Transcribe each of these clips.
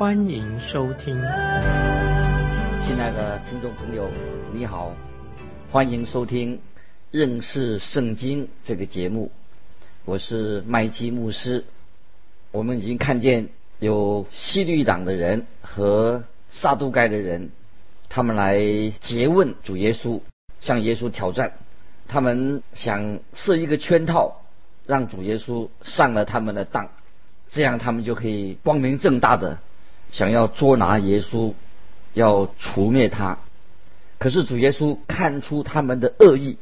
欢迎收听。亲爱的听众朋友，你好，欢迎收听认识圣经这个节目，我是麦基牧师。我们已经看见有西律党的人和撒都该的人，他们来诘问主耶稣，向耶稣挑战。他们想设一个圈套，让主耶稣上了他们的当，这样他们就可以光明正大的想要捉拿耶稣，要除灭他。可是主耶稣看出他们的恶意，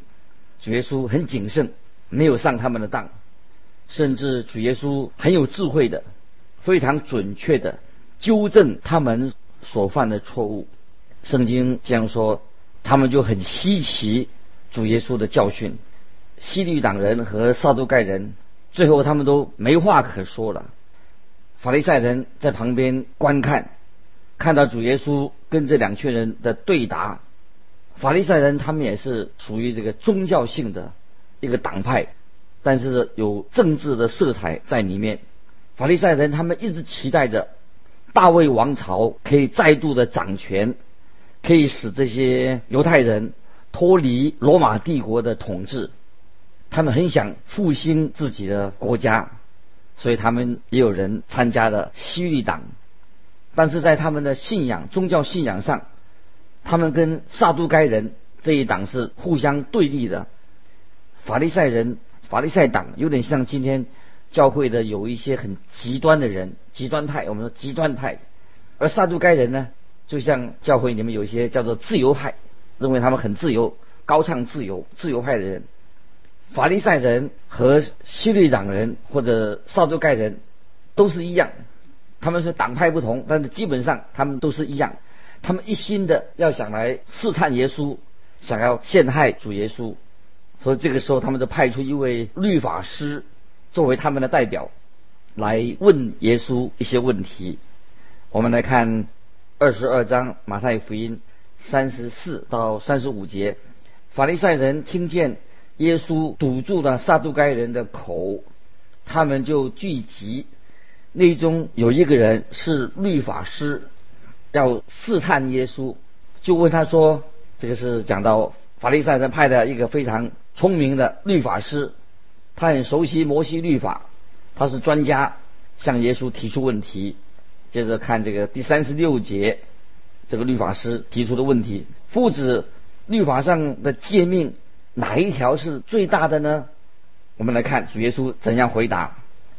主耶稣很谨慎，没有上他们的当，甚至主耶稣很有智慧的，非常准确的纠正他们所犯的错误。圣经这样说，他们就很稀奇。主耶稣的教训，西律党人和撒都盖人，最后他们都没话可说了。法利赛人在旁边观看，看到主耶稣跟这两群人的对答。法利赛人他们也是属于这个宗教性的一个党派，但是有政治的色彩在里面。法利赛人他们一直期待着大卫王朝可以再度的掌权，可以使这些犹太人。脱离罗马帝国的统治，他们很想复兴自己的国家，所以他们也有人参加了西律党。但是在他们的信仰、宗教信仰上，他们跟撒都该人这一党是互相对立的。法利赛人、法利赛党有点像今天教会的有一些很极端的人，极端派，我们说极端派。而撒都该人呢，就像教会里面有一些叫做自由派。认为他们很自由，高唱自由、自由派的人，法利赛人和西律党人或者少都盖人都是一样，他们是党派不同，但是基本上他们都是一样，他们一心的要想来试探耶稣，想要陷害主耶稣，所以这个时候他们就派出一位律法师作为他们的代表，来问耶稣一些问题。我们来看二十二章马太福音。三十四到三十五节，法利赛人听见耶稣堵住了撒都该人的口，他们就聚集。内中有一个人是律法师，要试探耶稣，就问他说：“这个是讲到法利赛人派的一个非常聪明的律法师，他很熟悉摩西律法，他是专家，向耶稣提出问题。”接着看这个第三十六节。这个律法师提出的问题：父子律法上的诫命哪一条是最大的呢？我们来看主耶稣怎样回答。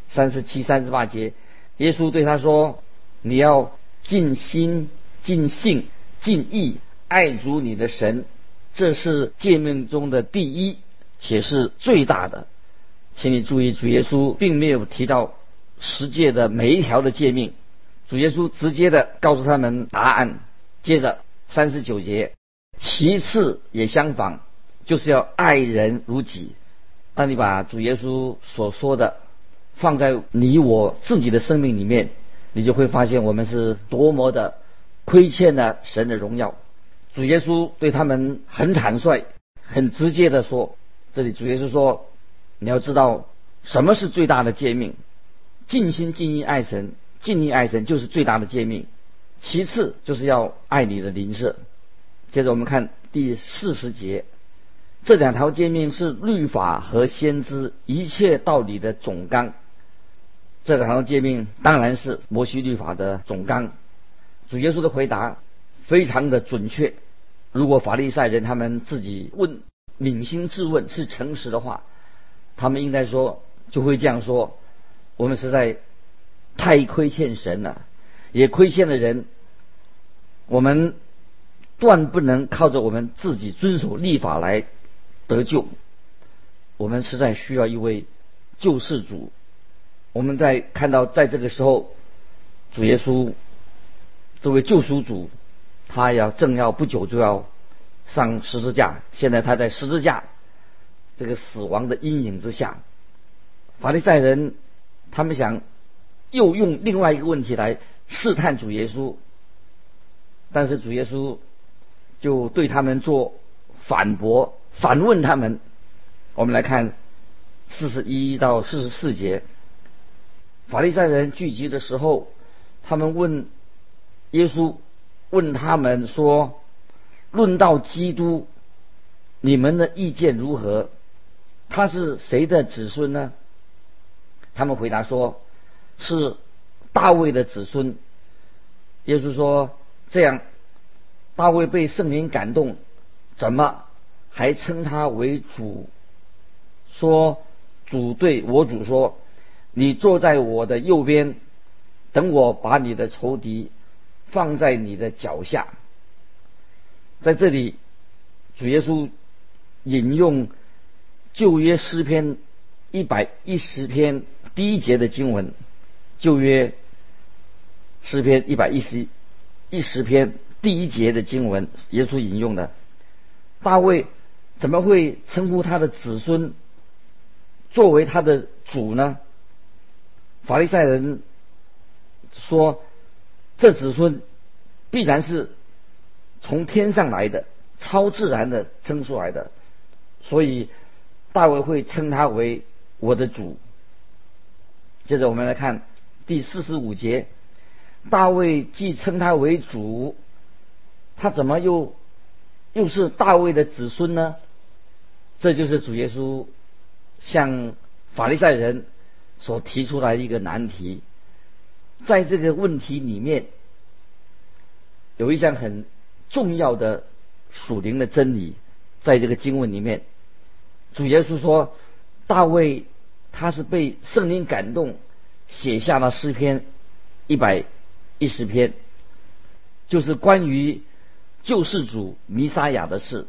三十七、三十八节，耶稣对他说：“你要尽心、尽性、尽意爱主你的神，这是诫命中的第一，且是最大的。”请你注意，主耶稣并没有提到十诫的每一条的诫命，主耶稣直接的告诉他们答案。接着三十九节，其次也相仿，就是要爱人如己。当你把主耶稣所说的放在你我自己的生命里面，你就会发现我们是多么的亏欠了神的荣耀。主耶稣对他们很坦率、很直接的说：“这里主耶稣说，你要知道什么是最大的诫命，尽心尽意爱神，尽力爱神就是最大的诫命。”其次就是要爱你的邻舍。接着我们看第四十节，这两条诫命是律法和先知一切道理的总纲。这两条诫命当然是摩西律法的总纲。主耶稣的回答非常的准确。如果法利赛人他们自己问、扪心自问是诚实的话，他们应该说就会这样说：我们实在太亏欠神了。也亏欠了人，我们断不能靠着我们自己遵守立法来得救。我们实在需要一位救世主。我们在看到在这个时候，主耶稣这位救赎主他要正要不久就要上十字架，现在他在十字架这个死亡的阴影之下，法利赛人他们想又用另外一个问题来试探主耶稣，但是主耶稣就对他们做反驳，反问他们。我们来看四十一到四十四节，法利赛人聚集的时候，他们问耶稣。问他们说：“论到基督，你们的意见如何？他是谁的子孙呢？”他们回答说：“是大卫的子孙。”耶稣说：“这样，大卫被圣灵感动，怎么还称他为主？说主对我主说：‘你坐在我的右边，等我把你的仇敌。’”放在你的脚下，在这里，主耶稣引用旧约诗篇一百一十篇第一节的经文，旧约诗篇一百一十一十篇第一节的经文，耶稣引用的，大卫怎么会称呼他的子孙作为他的主呢？法利赛人说。这子孙必然是从天上来的，超自然的生出来的，所以大卫会称他为我的主。接着我们来看第四十五节，大卫既称他为主，他怎么又又是大卫的子孙呢？这就是主耶稣向法利赛人所提出来的一个难题。在这个问题里面，有一项很重要的属灵的真理，在这个经文里面，主耶稣说，大卫他是被圣灵感动，写下了诗篇一百一十篇，就是关于救世主弥撒亚的事。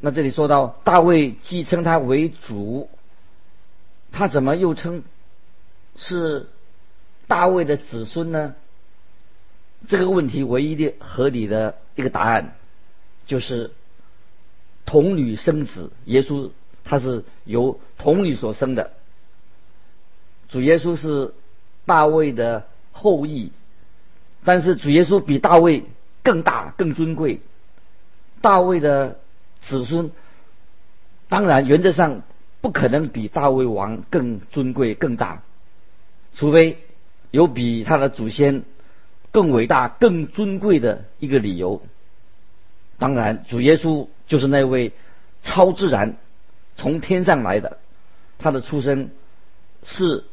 那这里说到大卫既称他为主，他怎么又称是？大卫的子孙呢？这个问题唯一的合理的一个答案，就是童女生子。耶稣他是由童女所生的，主耶稣是大卫的后裔，但是主耶稣比大卫更大更尊贵。大卫的子孙当然原则上不可能比大卫王更尊贵更大，除非。有比他的祖先更伟大、更尊贵的一个理由。当然，主耶稣就是那位超自然从天上来的，他的出生是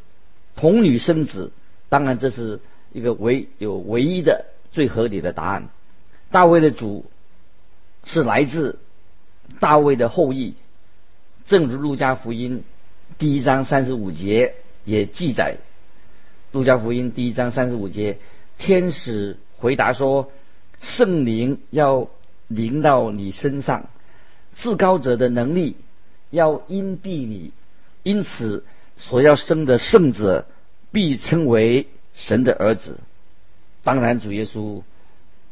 童女生子。当然，这是一个唯有唯一的最合理的答案。大卫的主是来自大卫的后裔，正如路加福音第一章三十五节也记载。路加福音第一章三十五节，天使回答说：“圣灵要临到你身上，至高者的能力要荫蔽你，因此所要生的圣者必称为神的儿子。”当然，主耶稣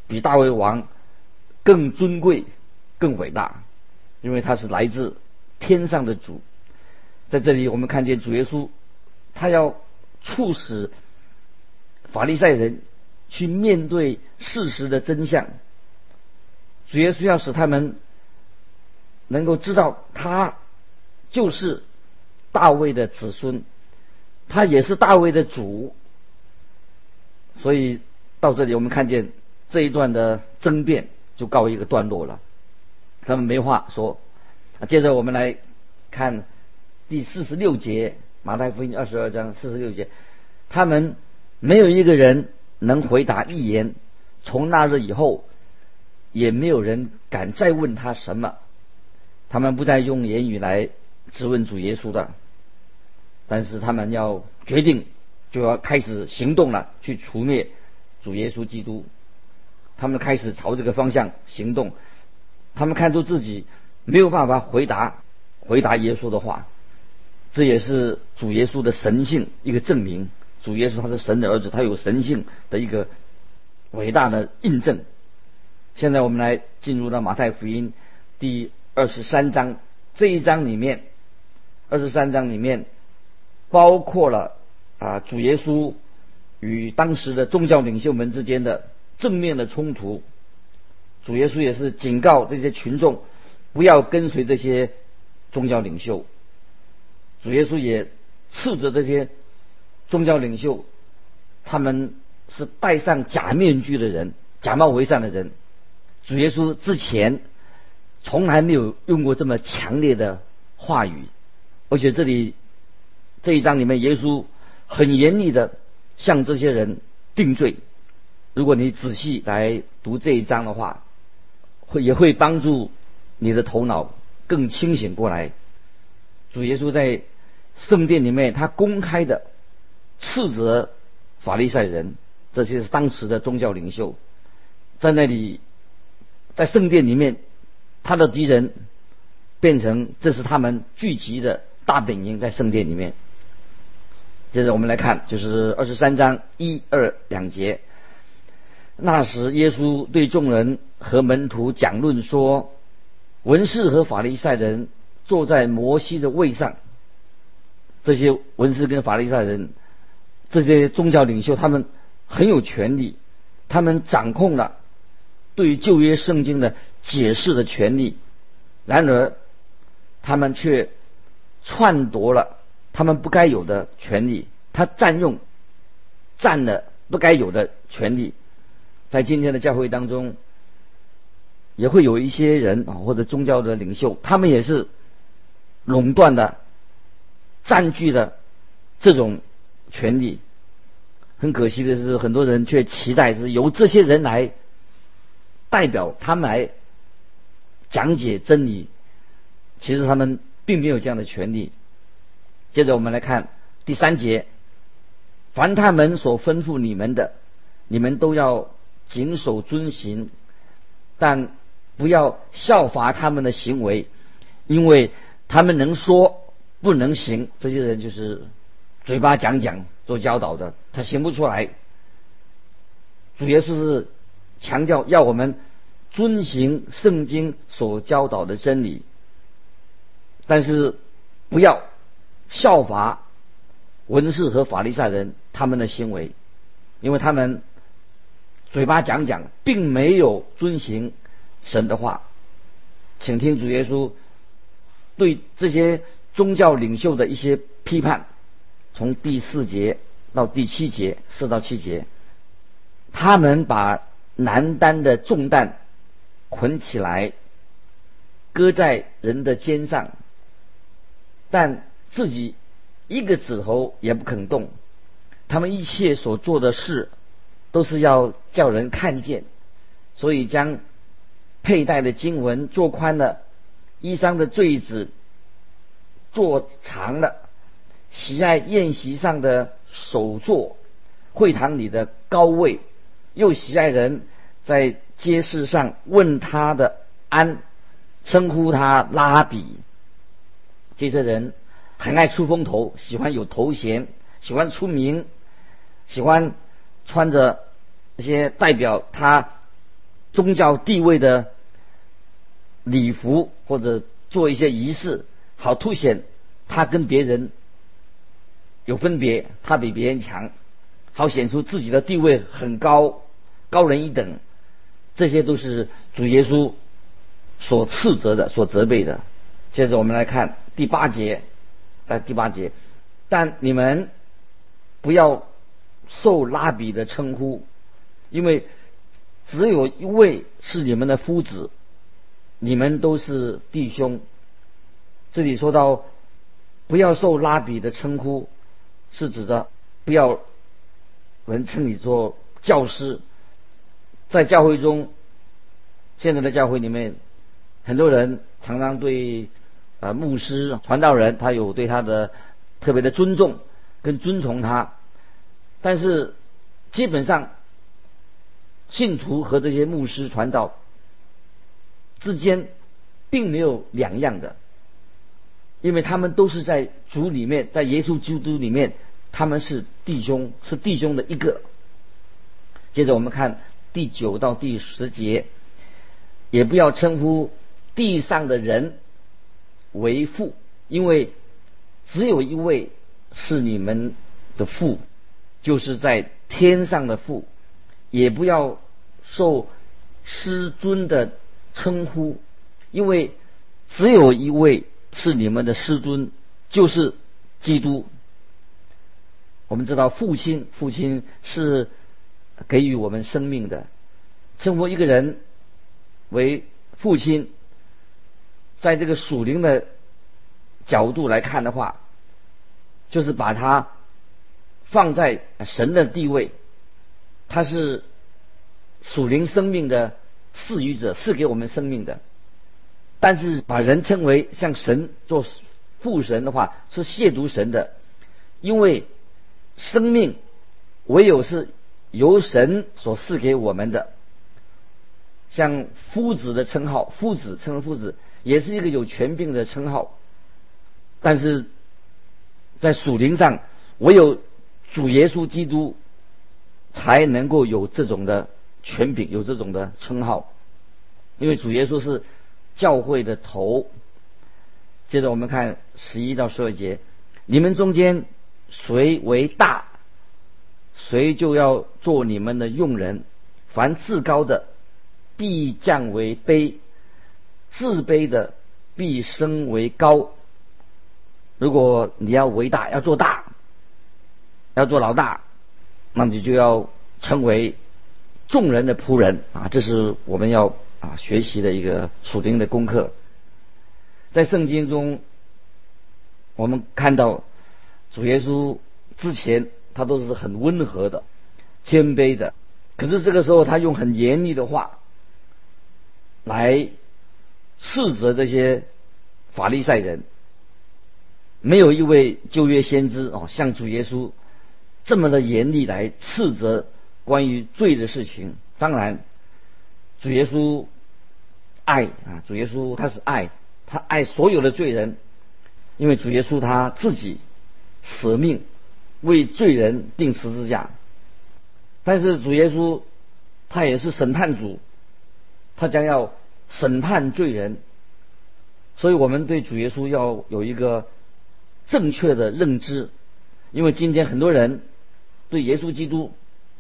比大卫王更尊贵、更伟大，因为他是来自天上的主。在这里，我们看见主耶稣，他要。促使法利赛人去面对事实的真相，主耶稣要使他们能够知道他就是大卫的子孙，他也是大卫的主。所以到这里，我们看见这一段的争辩就告一个段落了，他们没话说。接着我们来看第四十六节。马太福音二十二章四十六节，他们没有一个人能回答一言。从那日以后，也没有人敢再问他什么。他们不再用言语来质问主耶稣的，但是他们要决定，就要开始行动了，去除灭主耶稣基督。他们开始朝这个方向行动。他们看出自己没有办法回答回答耶稣的话。这也是主耶稣的神性一个证明。主耶稣他是神的儿子，他有神性的一个伟大的印证。现在我们来进入到马太福音第二十三章这一章里面，二十三章里面包括了啊主耶稣与当时的宗教领袖们之间的正面的冲突。主耶稣也是警告这些群众不要跟随这些宗教领袖。主耶稣也斥责这些宗教领袖，他们是戴上假面具的人，假冒为善的人。主耶稣之前从来没有用过这么强烈的话语，而且这里这一章里面，耶稣很严厉的向这些人定罪。如果你仔细来读这一章的话，会也会帮助你的头脑更清醒过来。主耶稣在圣殿里面，他公开的斥责法利赛人，这些是当时的宗教领袖，在那里，在圣殿里面，他的敌人变成这是他们聚集的大本营，在圣殿里面。接着我们来看，就是二十三章一二两节。那时，耶稣对众人和门徒讲论说：“文士和法利赛人坐在摩西的位上。”这些文士跟法利赛人，这些宗教领袖，他们很有权利，他们掌控了对于旧约圣经的解释的权利。然而，他们却篡夺了他们不该有的权利，他占用占了不该有的权利。在今天的教会当中，也会有一些人啊，或者宗教的领袖，他们也是垄断的。占据了这种权利，很可惜的是，很多人却期待是由这些人来代表他们来讲解真理。其实他们并没有这样的权利。接着我们来看第三节：凡他们所吩咐你们的，你们都要谨守遵行，但不要效法他们的行为，因为他们能说。不能行，这些人就是嘴巴讲讲做教导的，他行不出来。主耶稣是强调要我们遵行圣经所教导的真理，但是不要效法文士和法利赛人他们的行为，因为他们嘴巴讲讲，并没有遵行神的话。请听主耶稣对这些。宗教领袖的一些批判，从第四节到第七节，四到七节，他们把难担的重担捆起来，搁在人的肩上，但自己一个指头也不肯动。他们一切所做的事，都是要叫人看见，所以将佩戴的经文做宽了，衣裳的坠子。做长了，喜爱宴席上的首座，会堂里的高位，又喜爱人在街市上问他的安，称呼他拉比。这些人很爱出风头，喜欢有头衔，喜欢出名，喜欢穿着一些代表他宗教地位的礼服，或者做一些仪式。好凸显他跟别人有分别，他比别人强，好显出自己的地位很高，高人一等。这些都是主耶稣所斥责的、所责备的。接着我们来看第八节，在第八节，但你们不要受拉比的称呼，因为只有一位是你们的夫子，你们都是弟兄。这里说到不要受拉比的称呼，是指的不要人称你做教师。在教会中，现在的教会里面，很多人常常对啊牧师、传道人，他有对他的特别的尊重跟尊崇他。但是基本上，信徒和这些牧师传道之间并没有两样的。因为他们都是在主里面，在耶稣基督里面，他们是弟兄，是弟兄的一个。接着我们看第九到第十节，也不要称呼地上的人为父，因为只有一位是你们的父，就是在天上的父。也不要受师尊的称呼，因为只有一位是你们的师尊，就是基督。我们知道，父亲，父亲是给予我们生命的。称呼一个人为父亲，在这个属灵的角度来看的话，就是把他放在神的地位，他是属灵生命的赐予者，赐给我们生命的。但是把人称为像神做父神的话，是亵渎神的，因为。生命唯有是由神所赐给我们的，像夫子的称号，夫子称夫子也是一个有权柄的称号，但是在属灵上，唯有主耶稣基督才能够有这种的权柄，有这种的称号，因为主耶稣是教会的头。接着我们看十一到十二节，你们中间。谁为大，谁就要做你们的用人。凡自高的，必降为卑；自卑的，必升为高。如果你要为大，要做大，要做老大，那你就要成为众人的仆人啊！这是我们要啊学习的一个属灵的功课。在圣经中，我们看到。主耶稣之前，他都是很温和的、谦卑的。可是这个时候，他用很严厉的话来斥责这些法利赛人。没有一位旧约先知哦，像主耶稣这么的严厉来斥责关于罪的事情。当然，主耶稣爱啊，主耶稣他是爱，他爱所有的罪人，因为主耶稣他自己。舍命为罪人定十字架，但是主耶稣他也是审判主，他将要审判罪人，所以我们对主耶稣要有一个正确的认知，因为今天很多人对耶稣基督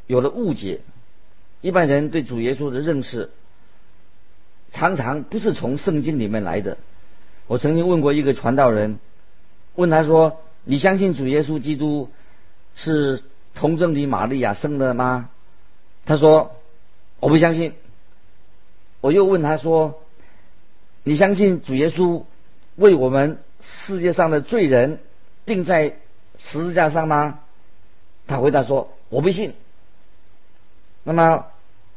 有了误解，一般人对主耶稣的认识常常不是从圣经里面来的。我曾经问过一个传道人，问他说。你相信主耶稣基督是童贞女玛利亚生的吗？他说我不相信。我又问他说：“你相信主耶稣为我们世界上的罪人钉在十字架上吗？”他回答说：“我不信。”那么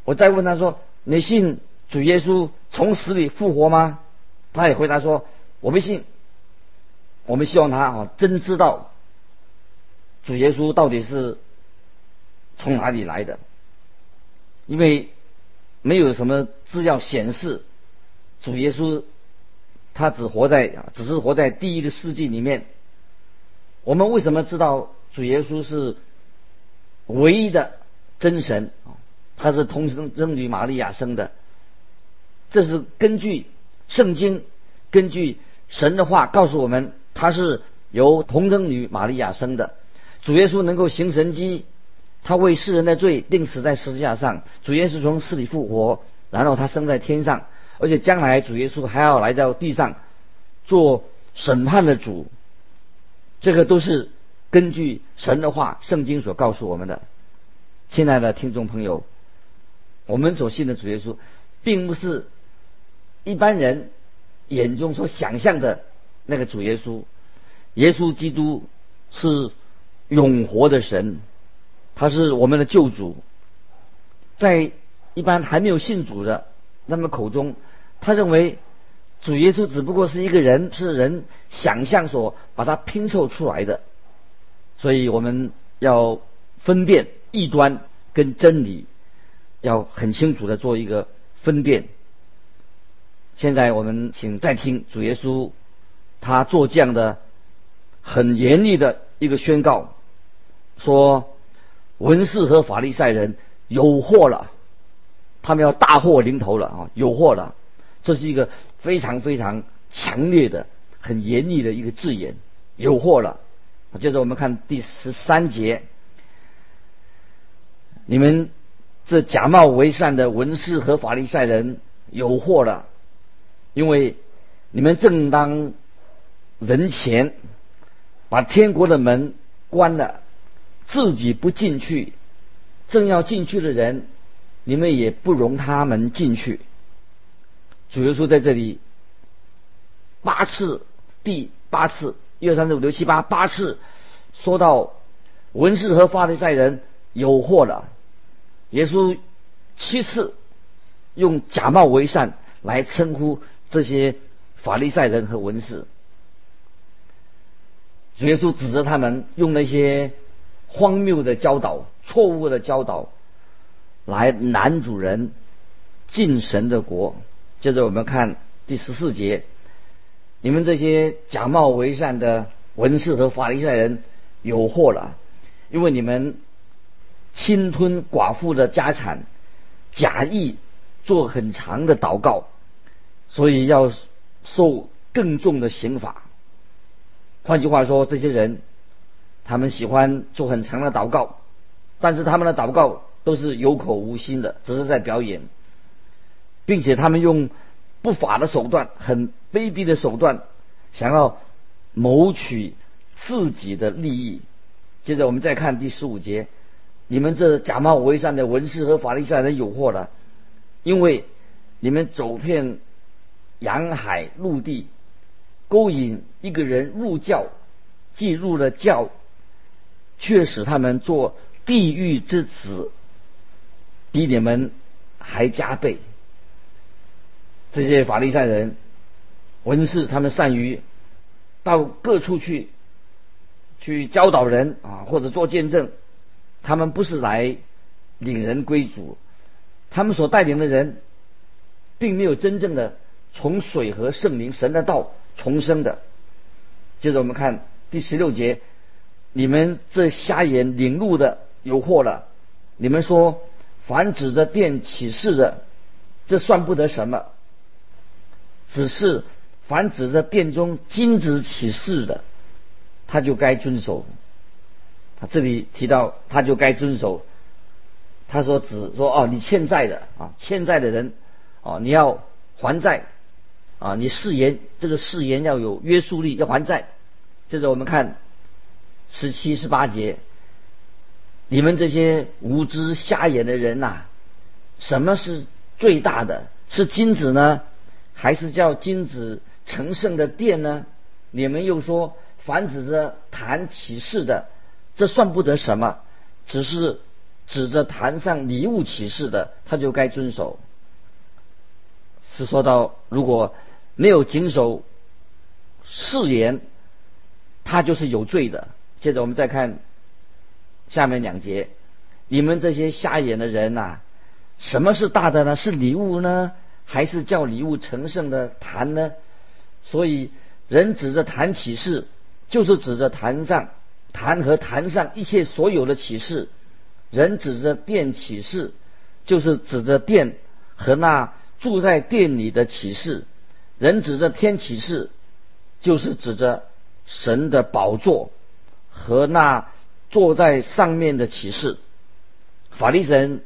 我再问他说：“你信主耶稣从死里复活吗？”他也回答说：“我不信。”我们希望他啊，真知道主耶稣到底是从哪里来的，因为没有什么资料显示主耶稣他只活在只是活在第一个世纪里面。我们为什么知道主耶稣是唯一的真神啊？他是同生真女玛利亚生的，这是根据圣经，根据神的话告诉我们。他是由童贞女玛利亚生的，主耶稣能够行神迹，他为世人的罪定死在十字架上，主耶稣从死里复活，然后他生在天上，而且将来主耶稣还要来到地上做审判的主，这个都是根据神的话、圣经所告诉我们的。亲爱的听众朋友，我们所信的主耶稣，并不是一般人眼中所想象的。那个主耶稣，耶稣基督是永活的神，他是我们的救主。在一般还没有信主的那么口中，他认为主耶稣只不过是一个人，是人想象所把它拼凑出来的。所以我们要分辨异端跟真理，要很清楚的做一个分辨。现在我们请再听主耶稣。他做这样的很严厉的一个宣告，说文士和法利赛人有祸了，他们要大祸临头了啊！有祸了。这是一个非常非常强烈的、很严厉的一个字眼，有祸了。接着我们看第十三节，你们这假冒为善的文士和法利赛人有祸了，因为你们正当人前把天国的门关了，自己不进去，正要进去的人，你们也不容他们进去。主耶稣在这里八次，第八次。一二三四五六七八八次说到文士和法利赛人有祸了，耶稣七次用假冒为善来称呼这些法利赛人和文士。耶稣指责他们用那些荒谬的教导、错误的教导来难主人进神的国。接着我们看第十四节。你们这些假冒为善的文士和法利赛人有祸了，因为你们侵吞寡妇的家产，假意做很长的祷告，所以要受更重的刑罚。换句话说，这些人他们喜欢做很长的祷告，但是他们的祷告都是有口无心的，只是在表演，并且他们用。不法的手段，很卑鄙的手段，想要谋取自己的利益。接着我们再看第十五节，你们这假冒伪善的文士和法利赛人有祸了，因为你们走遍洋海陆地，勾引一个人入教，既入了教，却使他们做地狱之子，比你们还加倍。这些法利赛人、文士，他们善于到各处去去教导人啊，或者做见证。他们不是来领人归主，他们所带领的人，并没有真正的从水和圣灵、神的道重生的。接着我们看第十六节：你们这瞎眼领路的有祸了！你们说，凡指着殿启示的，这算不得什么。只是凡指着殿中金子起誓的，他就该遵守。他这里提到，他就该遵守。他说：“只说哦，你欠债的啊，欠债的人哦，你要还债啊，你誓言这个誓言要有约束力，要还债。”接着我们看十七、十八节，你们这些无知瞎眼的人呐，什么是最大的？是金子呢？还是叫金子成圣的殿呢？你们又说凡指着坛启示的，这算不得什么，只是指着坛上礼物启示的，他就该遵守。是说到如果没有谨守誓言，他就是有罪的。接着我们再看下面两节，你们这些瞎眼的人呐，什么是大的呢？是礼物呢？还是叫礼物成圣的坛呢？所以人指着坛起誓，就是指着坛上坛和坛上一切所有的启示；人指着殿启示，就是指着殿和那住在殿里的启示；人指着天启示，就是指着神的宝座和那坐在上面的启示。法利神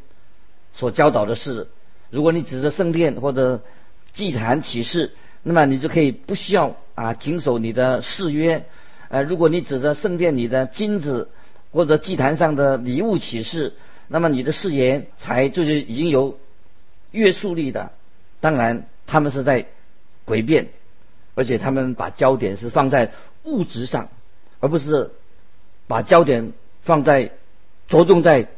所教导的是。如果你指着圣殿或者祭坛启示，那么你就可以不需要啊谨守你的誓约。呃，如果你指着圣殿里的金子或者祭坛上的礼物启示，那么你的誓言才就是已经有约束力的。当然，他们是在诡辩，而且他们把焦点是放在物质上，而不是把焦点放在着重在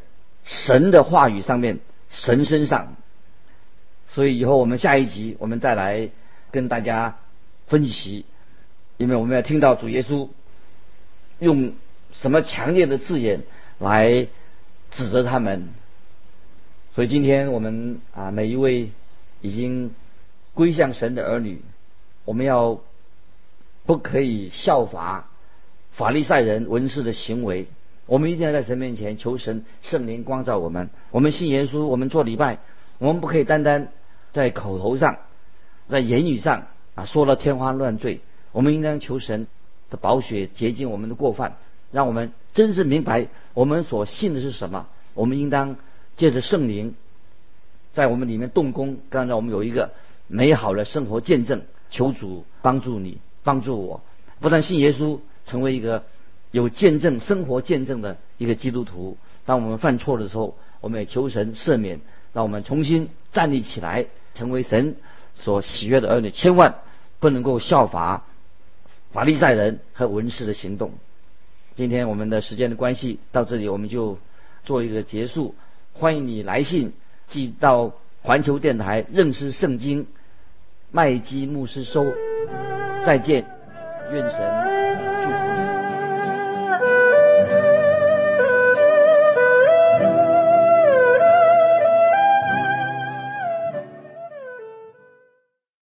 神的话语上面，神身上。所以以后我们下一集我们再来跟大家分析，因为我们要听到主耶稣用什么强烈的字眼来指责他们。所以今天我们啊每一位已经归向神的儿女，我们要不可以效法法利赛人文士的行为，我们一定要在神面前求神圣灵光照我们。我们信耶稣，我们做礼拜，我们不可以单单。在口头上在言语上啊说了天花乱坠，我们应当求神的宝血洁净我们的过犯，让我们真正明白我们所信的是什么。我们应当借着圣灵在我们里面动工，刚才我们有一个美好的生活见证。求主帮助你，帮助我，不但信耶稣，成为一个有见证、生活见证的一个基督徒。当我们犯错的时候，我们也求神赦免，让我们重新站立起来，成为神所喜悦的儿女。千万不能够效法法利赛人和文士的行动。今天我们的时间的关系到这里，我们就做一个结束。欢迎你来信寄到环球电台认识圣经。麦基牧师收，再见，愿神。